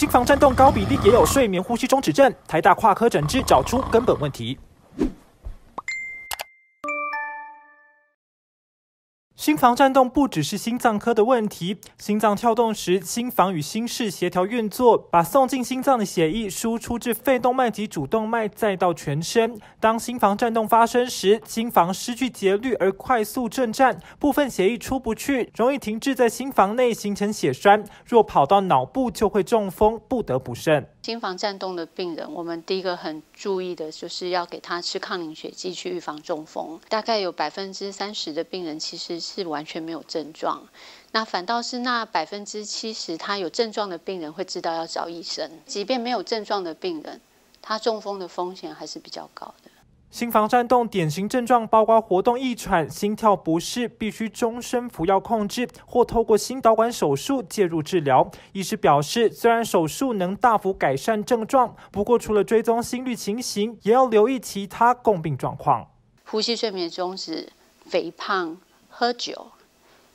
心房颤动高比例也有睡眠呼吸中止症，台大跨科诊治找出根本问题。心房颤动不只是心脏科的问题，心脏跳动时，心房与心室协调运作，把送进心脏的血液输出至肺动脉及主动脉，再到全身。当心房颤动发生时，心房失去节律而快速震颤，部分血液出不去，容易停滞在心房内形成血栓。若跑到脑部，就会中风，不得不慎。心房颤动的病人，我们第一个很注意的就是要给他吃抗凝血剂去预防中风。大概有百分之三十的病人其实是完全没有症状，那反倒是那百分之七十他有症状的病人会知道要找医生。即便没有症状的病人，他中风的风险还是比较高的。心房颤动典型症状包括活动易喘、心跳不适，必须终身服药控制，或透过心导管手术介入治疗。医师表示，虽然手术能大幅改善症状，不过除了追踪心率情形，也要留意其他共病状况。呼吸睡眠中止、肥胖、喝酒，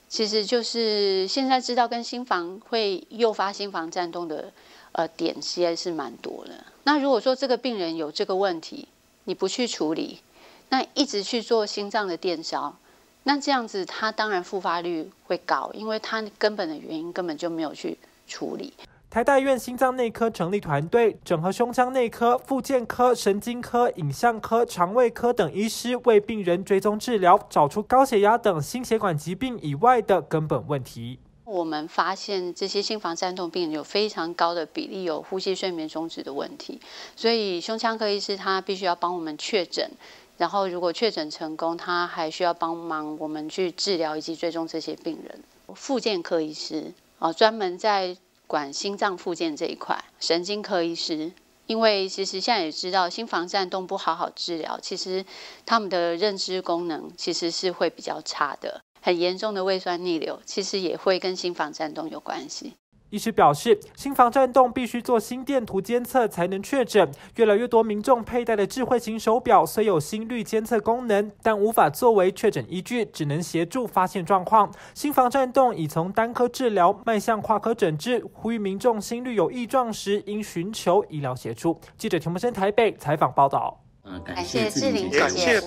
其实就是现在知道跟心房会诱发心房颤动的呃点，其实是蛮多的。那如果说这个病人有这个问题，你不去处理，那一直去做心脏的电烧，那这样子它当然复发率会高，因为它根本的原因根本就没有去处理。台大医院心脏内科成立团队，整合胸腔内科、复健科、神经科、影像科、肠胃科等医师，为病人追踪治疗，找出高血压等心血管疾病以外的根本问题。我们发现这些心房颤动病人有非常高的比例有呼吸睡眠中止的问题，所以胸腔科医师他必须要帮我们确诊，然后如果确诊成功，他还需要帮忙我们去治疗以及追踪这些病人。复健科医师啊，专门在管心脏复健这一块。神经科医师，因为其实现在也知道心房颤动不好好治疗，其实他们的认知功能其实是会比较差的。很严重的胃酸逆流，其实也会跟心房颤动有关系。医师表示，心房颤动必须做心电图监测才能确诊。越来越多民众佩戴的智慧型手表虽有心率监测功能，但无法作为确诊依据，只能协助发现状况。心房颤动已从单科治疗迈向跨科诊治，呼吁民众心率有异状时应寻求医疗协助。记者田木生台北采访报道。感谢志玲姐姐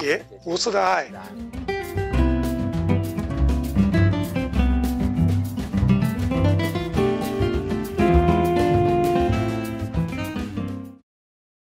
姐无私的爱。